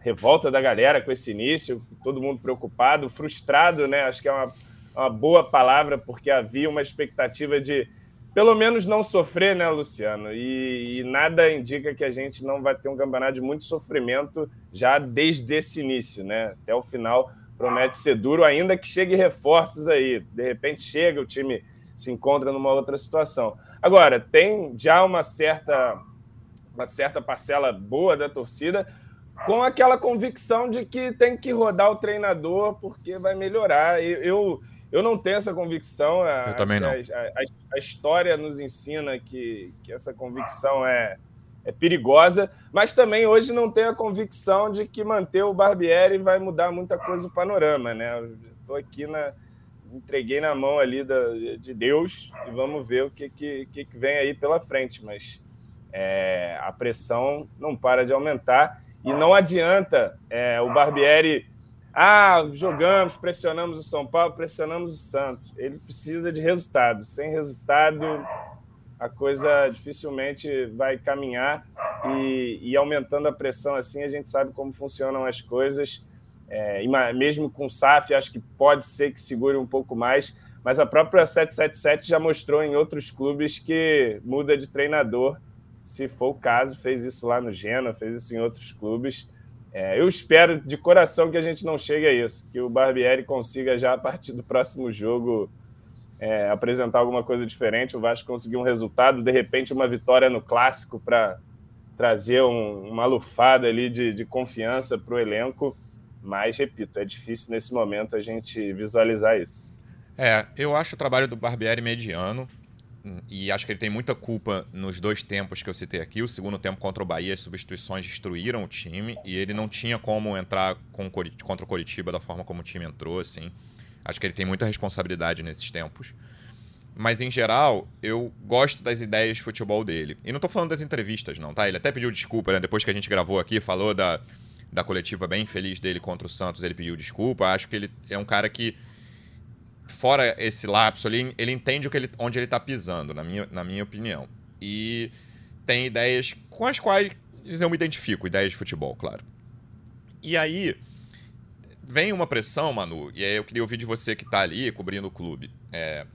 revolta da galera com esse início, todo mundo preocupado, frustrado, né? Acho que é uma, uma boa palavra, porque havia uma expectativa de pelo menos não sofrer, né, Luciano? E, e, nada indica que a gente não vai ter um campeonato de muito sofrimento já desde esse início, né? Até o final promete ser duro, ainda que chegue reforços aí. De repente chega, o time se encontra numa outra situação. Agora, tem já uma certa, uma certa parcela boa da torcida com aquela convicção de que tem que rodar o treinador porque vai melhorar. Eu, eu eu não tenho essa convicção. Eu também não. A, a, a, história nos ensina que, que essa convicção é, é perigosa, mas também hoje não tenho a convicção de que manter o Barbieri vai mudar muita coisa o panorama, né? Estou aqui na. Entreguei na mão ali da, de Deus e vamos ver o que, que, que vem aí pela frente. Mas é, a pressão não para de aumentar e não adianta é, o Barbieri ah, jogamos, pressionamos o São Paulo, pressionamos o Santos. Ele precisa de resultado. Sem resultado, a coisa dificilmente vai caminhar. E, e aumentando a pressão assim, a gente sabe como funcionam as coisas. É, mesmo com o SAF, acho que pode ser que segure um pouco mais. Mas a própria 777 já mostrou em outros clubes que muda de treinador, se for o caso. Fez isso lá no Gena, fez isso em outros clubes. É, eu espero de coração que a gente não chegue a isso, que o Barbieri consiga já a partir do próximo jogo é, apresentar alguma coisa diferente, o Vasco conseguir um resultado, de repente uma vitória no clássico para trazer um, uma lufada ali de, de confiança para o elenco. Mas, repito, é difícil nesse momento a gente visualizar isso. É, eu acho o trabalho do Barbieri mediano e acho que ele tem muita culpa nos dois tempos que eu citei aqui. O segundo tempo contra o Bahia, as substituições destruíram o time e ele não tinha como entrar com, contra o Coritiba da forma como o time entrou, assim. Acho que ele tem muita responsabilidade nesses tempos. Mas, em geral, eu gosto das ideias de futebol dele. E não tô falando das entrevistas, não, tá? Ele até pediu desculpa, né? Depois que a gente gravou aqui, falou da, da coletiva bem feliz dele contra o Santos, ele pediu desculpa. Acho que ele é um cara que fora esse lapso ali, ele entende o que ele, onde ele está pisando, na minha, na minha opinião. E tem ideias com as quais eu me identifico, ideias de futebol, claro. E aí vem uma pressão, Manu, e aí eu queria ouvir de você que está ali cobrindo o clube. É,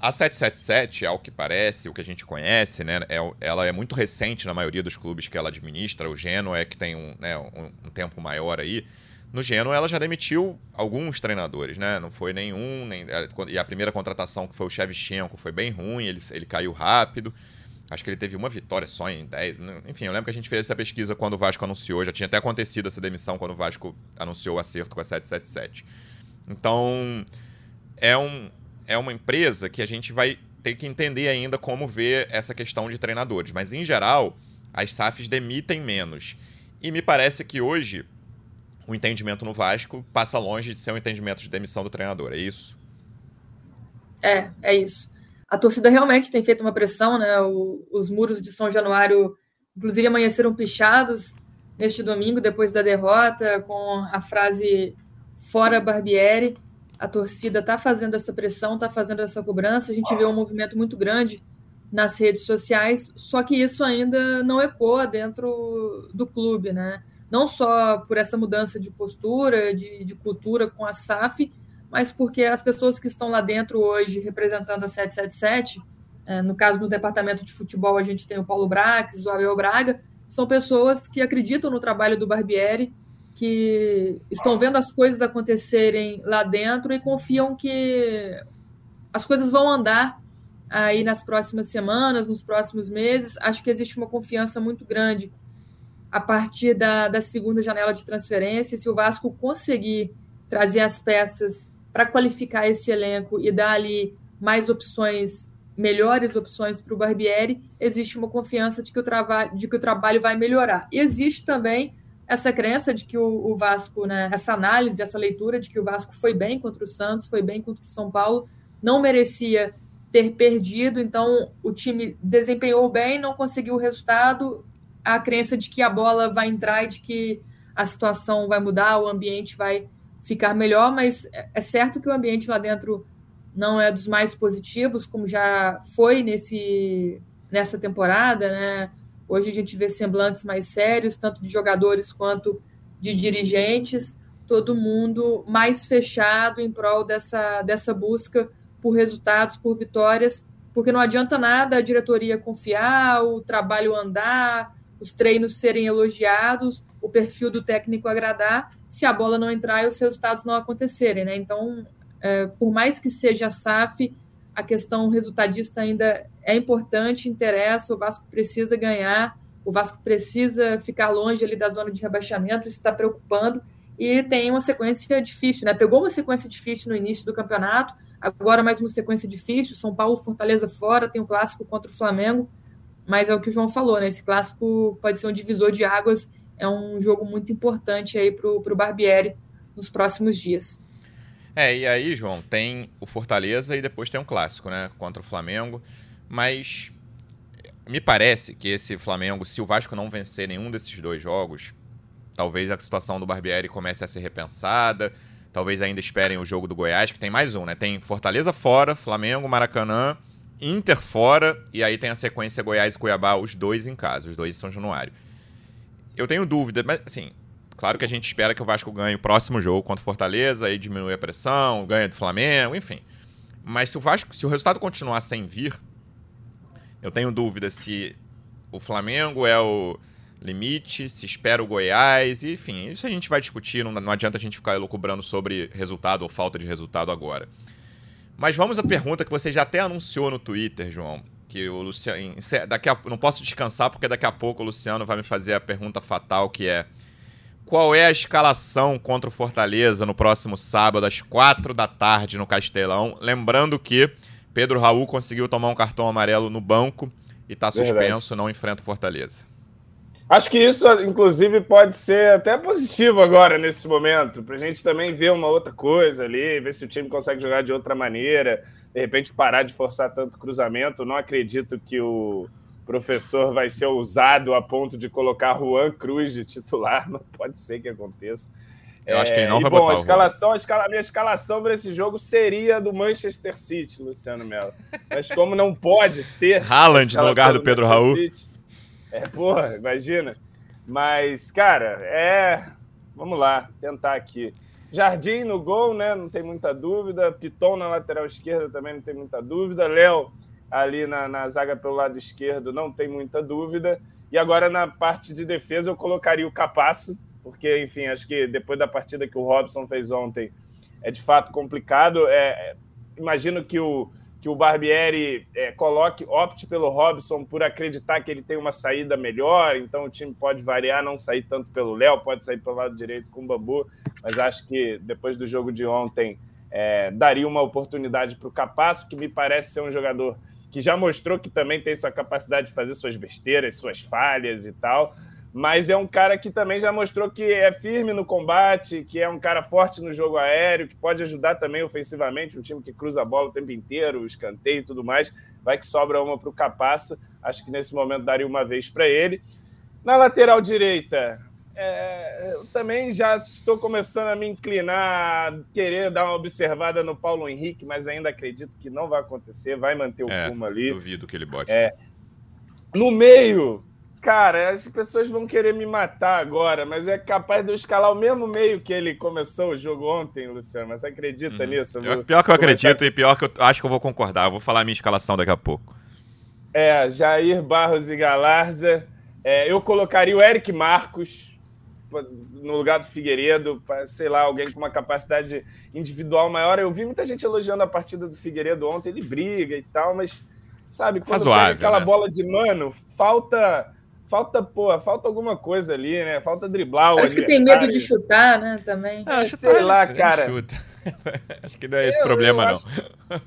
a 777, ao que parece, o que a gente conhece, né, é, ela é muito recente na maioria dos clubes que ela administra. O Genoa é que tem um, né, um, um tempo maior aí. No Genoa, ela já demitiu alguns treinadores, né? Não foi nenhum. Nem, é, e a primeira contratação, que foi o Shevchenko, foi bem ruim, ele, ele caiu rápido. Acho que ele teve uma vitória só em 10. Né? Enfim, eu lembro que a gente fez essa pesquisa quando o Vasco anunciou. Já tinha até acontecido essa demissão quando o Vasco anunciou o acerto com a 777. Então, é, um, é uma empresa que a gente vai ter que entender ainda como ver essa questão de treinadores. Mas, em geral, as SAFs demitem menos. E me parece que hoje o entendimento no Vasco passa longe de ser um entendimento de demissão do treinador, é isso? É, é isso. A torcida realmente tem feito uma pressão, né? O, os muros de São Januário, inclusive, amanheceram pichados neste domingo, depois da derrota, com a frase fora Barbieri. A torcida está fazendo essa pressão, está fazendo essa cobrança. A gente vê um movimento muito grande nas redes sociais, só que isso ainda não ecoa dentro do clube, né? Não só por essa mudança de postura, de, de cultura com a SAF, mas porque as pessoas que estão lá dentro hoje representando a 777, é, no caso do departamento de futebol, a gente tem o Paulo Brax, o Abel Braga, são pessoas que acreditam no trabalho do Barbieri, que estão vendo as coisas acontecerem lá dentro e confiam que as coisas vão andar aí nas próximas semanas, nos próximos meses. Acho que existe uma confiança muito grande a partir da, da segunda janela de transferência, se o Vasco conseguir trazer as peças para qualificar esse elenco e dar ali mais opções, melhores opções para o Barbieri, existe uma confiança de que, o de que o trabalho vai melhorar. E existe também essa crença de que o, o Vasco, né, essa análise, essa leitura de que o Vasco foi bem contra o Santos, foi bem contra o São Paulo, não merecia ter perdido, então o time desempenhou bem, não conseguiu o resultado, a crença de que a bola vai entrar e de que a situação vai mudar, o ambiente vai ficar melhor, mas é certo que o ambiente lá dentro não é dos mais positivos, como já foi nesse, nessa temporada, né? Hoje a gente vê semblantes mais sérios, tanto de jogadores quanto de dirigentes, todo mundo mais fechado em prol dessa, dessa busca por resultados, por vitórias, porque não adianta nada a diretoria confiar, o trabalho andar, os treinos serem elogiados, o perfil do técnico agradar, se a bola não entrar e os resultados não acontecerem, né? Então, é, por mais que seja a SAF, a questão resultadista ainda é importante, interessa, o Vasco precisa ganhar, o Vasco precisa ficar longe ali da zona de rebaixamento, isso está preocupando, e tem uma sequência difícil, né? Pegou uma sequência difícil no início do campeonato, agora mais uma sequência difícil, São Paulo, Fortaleza fora, tem o um clássico contra o Flamengo, mas é o que o João falou, né? Esse clássico pode ser um divisor de águas, é um jogo muito importante aí para o Barbieri nos próximos dias. É, e aí, João, tem o Fortaleza e depois tem um clássico, né? Contra o Flamengo. Mas me parece que esse Flamengo, se o Vasco não vencer nenhum desses dois jogos, talvez a situação do Barbieri comece a ser repensada. Talvez ainda esperem o jogo do Goiás, que tem mais um, né? Tem Fortaleza fora, Flamengo, Maracanã Inter fora, e aí tem a sequência Goiás e Cuiabá, os dois em casa, os dois em São Januário. Eu tenho dúvida, mas assim, claro que a gente espera que o Vasco ganhe o próximo jogo contra o Fortaleza, aí diminui a pressão, ganha do Flamengo, enfim. Mas se o Vasco, se o resultado continuar sem vir, eu tenho dúvida se o Flamengo é o limite, se espera o Goiás, enfim, isso a gente vai discutir, não, não adianta a gente ficar elucubrando sobre resultado ou falta de resultado agora. Mas vamos à pergunta que você já até anunciou no Twitter, João. Que o Luciano. Daqui a, não posso descansar, porque daqui a pouco o Luciano vai me fazer a pergunta fatal, que é. Qual é a escalação contra o Fortaleza no próximo sábado, às quatro da tarde, no Castelão? Lembrando que Pedro Raul conseguiu tomar um cartão amarelo no banco e está suspenso, não enfrenta o Fortaleza. Acho que isso, inclusive, pode ser até positivo agora, nesse momento, para a gente também ver uma outra coisa ali, ver se o time consegue jogar de outra maneira, de repente parar de forçar tanto cruzamento. Não acredito que o professor vai ser ousado a ponto de colocar Juan Cruz de titular, não pode ser que aconteça. Eu acho que ele não é, vai bom, botar a escalação, a, escala, a minha escalação para esse jogo seria do Manchester City, Luciano Melo. Mas como não pode ser. Haaland no lugar do Pedro Raul. City, é, porra, imagina. Mas, cara, é. Vamos lá, tentar aqui. Jardim no gol, né? Não tem muita dúvida. Piton na lateral esquerda também não tem muita dúvida. Léo ali na, na zaga pelo lado esquerdo não tem muita dúvida. E agora na parte de defesa eu colocaria o Capasso, porque, enfim, acho que depois da partida que o Robson fez ontem é de fato complicado. É, imagino que o, que o Barbieri é, coloque, opte pelo Robson por acreditar que ele tem uma saída melhor, então o time pode variar, não sair tanto pelo Léo, pode sair pelo lado direito com o Bambu, mas acho que depois do jogo de ontem é, daria uma oportunidade para o Capasso, que me parece ser um jogador que já mostrou que também tem sua capacidade de fazer suas besteiras, suas falhas e tal, mas é um cara que também já mostrou que é firme no combate, que é um cara forte no jogo aéreo, que pode ajudar também ofensivamente, um time que cruza a bola o tempo inteiro, escanteio e tudo mais. Vai que sobra uma para o Capasso, acho que nesse momento daria uma vez para ele. Na lateral direita, é, eu também já estou começando a me inclinar, a querer dar uma observada no Paulo Henrique, mas ainda acredito que não vai acontecer, vai manter o é, Puma ali. Duvido que ele bote. É. No meio, Cara, as pessoas vão querer me matar agora, mas é capaz de eu escalar o mesmo meio que ele começou o jogo ontem, Luciano. Mas você acredita uhum. nisso? Eu, pior que eu acredito e pior que eu acho que eu vou concordar. Eu vou falar a minha escalação daqui a pouco. É, Jair Barros e Galarza. É, eu colocaria o Eric Marcos no lugar do Figueiredo, sei lá, alguém com uma capacidade individual maior. Eu vi muita gente elogiando a partida do Figueiredo ontem, ele briga e tal, mas sabe, quando Razoável, aquela né? bola de mano, falta falta, pô, falta alguma coisa ali, né? Falta driblar o Parece que tem medo de chutar, né? Também. Ah, sei lá, cara. Chuta. acho que não é esse eu, problema, eu não. Acho,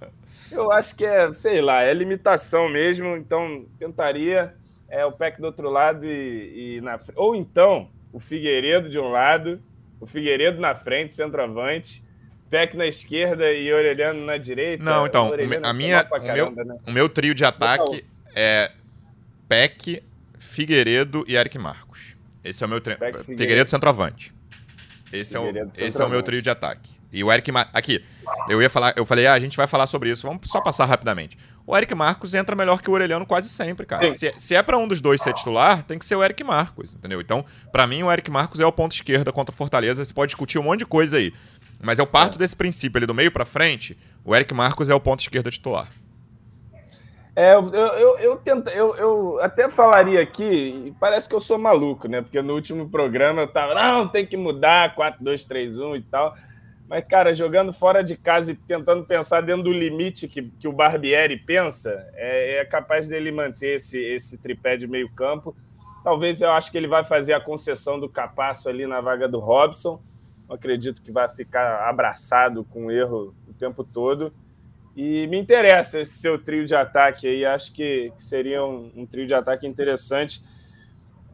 eu acho que é, sei lá, é limitação mesmo. Então, tentaria é, o PEC do outro lado e, e na Ou então, o Figueiredo de um lado, o Figueiredo na frente, centroavante. Peck na esquerda e Orelhano na direita. Não, então, a minha, o, meu, né? o meu trio de ataque é Peck, Figueiredo e Eric Marcos. Esse é o meu treino. Figueiredo. Figueiredo centroavante. Esse, Figueiredo é, o, centroavante. esse é o meu trio de ataque. E o Eric Mar... aqui, eu ia falar, eu falei, ah, a gente vai falar sobre isso. Vamos só passar rapidamente. O Eric Marcos entra melhor que o Orelhano quase sempre, cara. Se, se, é para um dos dois ser titular, tem que ser o Eric Marcos, entendeu? Então, para mim, o Eric Marcos é o ponto esquerda contra o Fortaleza. Você pode discutir um monte de coisa aí. Mas eu parto é. desse princípio ali do meio para frente, o Eric Marcos é o ponto esquerda titular. É, eu, eu, eu, eu, eu até falaria aqui, parece que eu sou maluco, né? Porque no último programa eu tava, não, tem que mudar 4, 2, 3, 1 e tal. Mas, cara, jogando fora de casa e tentando pensar dentro do limite que, que o Barbieri pensa, é, é capaz dele manter esse, esse tripé de meio campo. Talvez eu acho que ele vai fazer a concessão do Capasso ali na vaga do Robson. Não acredito que vai ficar abraçado com o erro o tempo todo. E me interessa esse seu trio de ataque aí. Acho que, que seria um, um, trio de ataque interessante.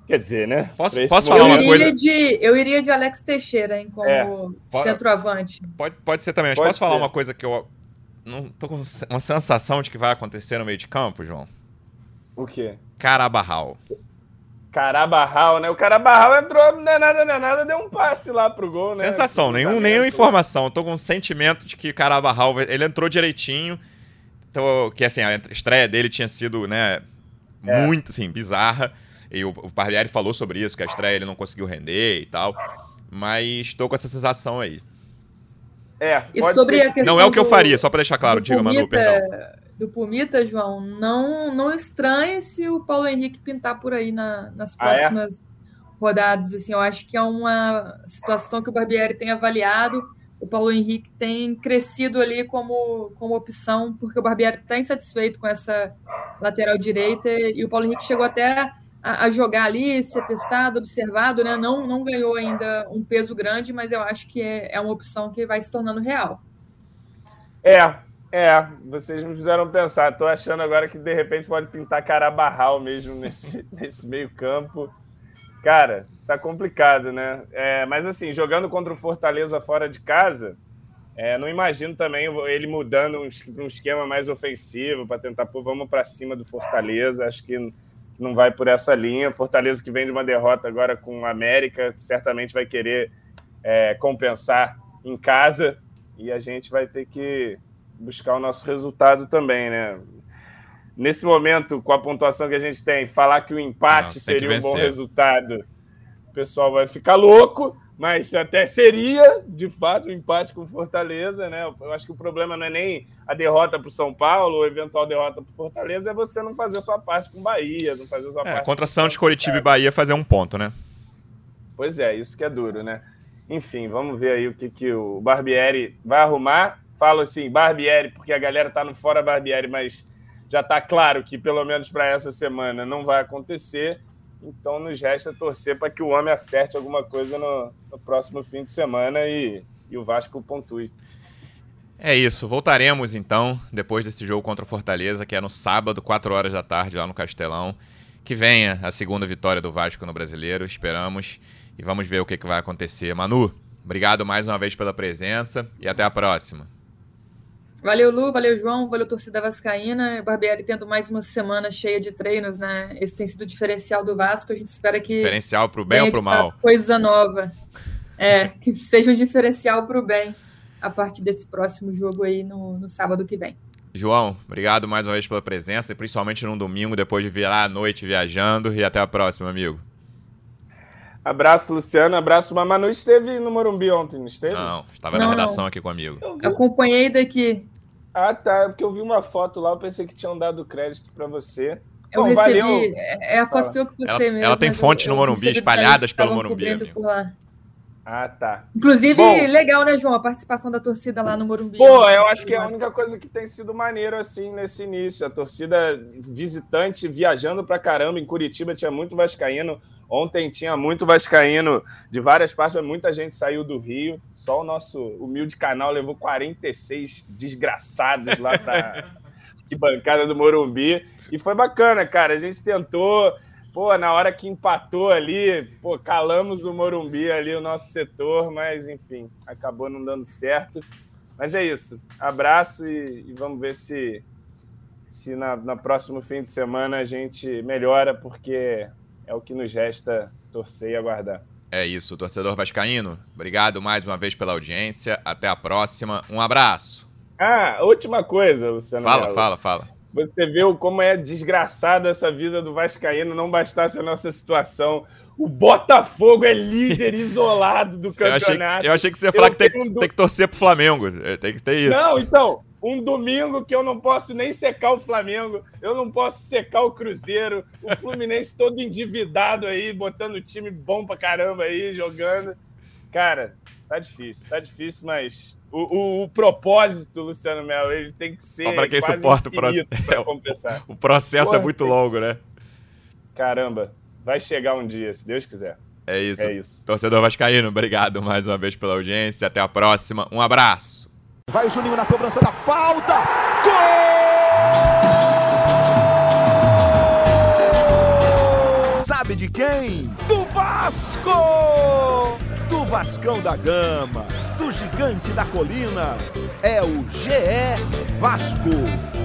Quer dizer, né? Posso, posso falar uma coisa? De, eu iria de Alex Teixeira, hein, como é. centroavante. Pode, pode ser também. Mas pode posso ser. falar uma coisa que eu não tô com uma sensação de que vai acontecer no meio de campo, João? O quê? Carabarral. Carabarral, né? O Carabarral entrou, não é nada, não é nada, deu um passe lá pro gol, né? Sensação, nenhum, nenhuma informação. Tô com um sentimento de que Carabarral, ele entrou direitinho. Então, que assim, a estreia dele tinha sido, né, é. muito, assim, bizarra. E o, o Parlieri falou sobre isso, que a estreia ele não conseguiu render e tal. Mas tô com essa sensação aí. É, e sobre ser. a Não é o que eu faria, só para deixar claro, diga, Manu, perdão do Pumita, João, não, não estranhe se o Paulo Henrique pintar por aí na, nas próximas ah, é? rodadas. Assim, eu acho que é uma situação que o Barbieri tem avaliado. O Paulo Henrique tem crescido ali como, como opção, porque o Barbieri está insatisfeito com essa lateral direita e o Paulo Henrique chegou até a, a, jogar ali, ser testado, observado, né? Não, não ganhou ainda um peso grande, mas eu acho que é, é uma opção que vai se tornando real. É, é, vocês me fizeram pensar. Estou achando agora que de repente pode pintar Carabarral mesmo nesse, nesse meio campo. Cara, tá complicado, né? É, mas assim, jogando contra o Fortaleza fora de casa, é, não imagino também ele mudando um, um esquema mais ofensivo para tentar, pô, vamos para cima do Fortaleza. Acho que não vai por essa linha. Fortaleza que vem de uma derrota agora com o América, certamente vai querer é, compensar em casa e a gente vai ter que buscar o nosso resultado também, né? Nesse momento, com a pontuação que a gente tem, falar que o empate Não, seria um bom resultado, o pessoal vai ficar louco, mas até seria, de fato, um empate com Fortaleza, né? Eu acho que o problema não é nem a derrota para o São Paulo, ou eventual derrota para Fortaleza, é você não fazer a sua parte com Bahia, não fazer a sua é, parte. Contra Santos, Coritiba e Bahia fazer um ponto, né? Pois é, isso que é duro, né? Enfim, vamos ver aí o que, que o Barbieri vai arrumar. Falo assim, Barbieri, porque a galera tá no fora Barbieri, mas já tá claro que pelo menos para essa semana não vai acontecer. Então nos resta torcer para que o homem acerte alguma coisa no, no próximo fim de semana e, e, o Vasco pontue. É isso, voltaremos então depois desse jogo contra o Fortaleza, que é no sábado, 4 horas da tarde, lá no Castelão. Que venha a segunda vitória do Vasco no brasileiro, esperamos. E vamos ver o que, que vai acontecer. Manu, obrigado mais uma vez pela presença e até a próxima. Valeu, Lu, valeu, João, valeu, torcida vascaína. Barbieri tendo mais uma semana cheia de treinos, né? Esse tem sido o diferencial do Vasco. A gente espera que. Diferencial para o bem ou para o mal? Coisa nova. É, que seja um diferencial para o bem a partir desse próximo jogo aí no, no sábado que vem. João, obrigado mais uma vez pela presença, principalmente num domingo, depois de virar a noite viajando. E até a próxima, amigo. Abraço, Luciano. Abraço. Mas Manu esteve no Morumbi ontem, não esteve? Não, estava não, na redação não. aqui comigo. Eu acompanhei daqui. Ah, tá. É porque eu vi uma foto lá, eu pensei que tinham dado crédito para você. Eu Bom, recebi. Valeu. É a foto que eu postei ela, mesmo. Ela tem fonte eu, no Morumbi, espalhadas pelo Morumbi. Ah, tá. Inclusive, Bom, legal, né, João? A participação da torcida lá no Morumbi. Pô, eu acho que é a única coisa que tem sido maneiro, assim, nesse início. A torcida visitante viajando pra caramba. Em Curitiba tinha muito vascaíno. Ontem tinha muito vascaíno de várias partes, muita gente saiu do Rio. Só o nosso humilde canal levou 46 desgraçados lá para que bancada do Morumbi. E foi bacana, cara. A gente tentou, pô, na hora que empatou ali, pô, calamos o Morumbi ali, o nosso setor, mas enfim, acabou não dando certo. Mas é isso. Abraço e, e vamos ver se, se na, na próximo fim de semana a gente melhora, porque é o que nos resta torcer e aguardar. É isso, torcedor vascaíno. Obrigado mais uma vez pela audiência. Até a próxima. Um abraço. Ah, última coisa, Luciano. Fala, Melo. fala, fala. Você viu como é desgraçada essa vida do vascaíno, não bastasse a nossa situação. O Botafogo é líder isolado do campeonato. Eu achei, eu achei que você ia falar que tem, tem, que torcer pro Flamengo. Tem que ter isso. Não, então, um domingo que eu não posso nem secar o Flamengo, eu não posso secar o Cruzeiro, o Fluminense todo endividado aí, botando time bom pra caramba aí, jogando. Cara, tá difícil, tá difícil, mas o, o, o propósito, Luciano Melo, ele tem que ser. Só pra quem suporta o processo. É, o processo é Porra, é muito longo, né? Caramba, vai chegar um dia, se Deus quiser. É isso. É isso. Torcedor Vascaíno, obrigado mais uma vez pela audiência. Até a próxima. Um abraço. Vai o Juninho na cobrança da falta. Gol! Sabe de quem? Do Vasco! Do Vascão da Gama, do Gigante da Colina. É o GE Vasco.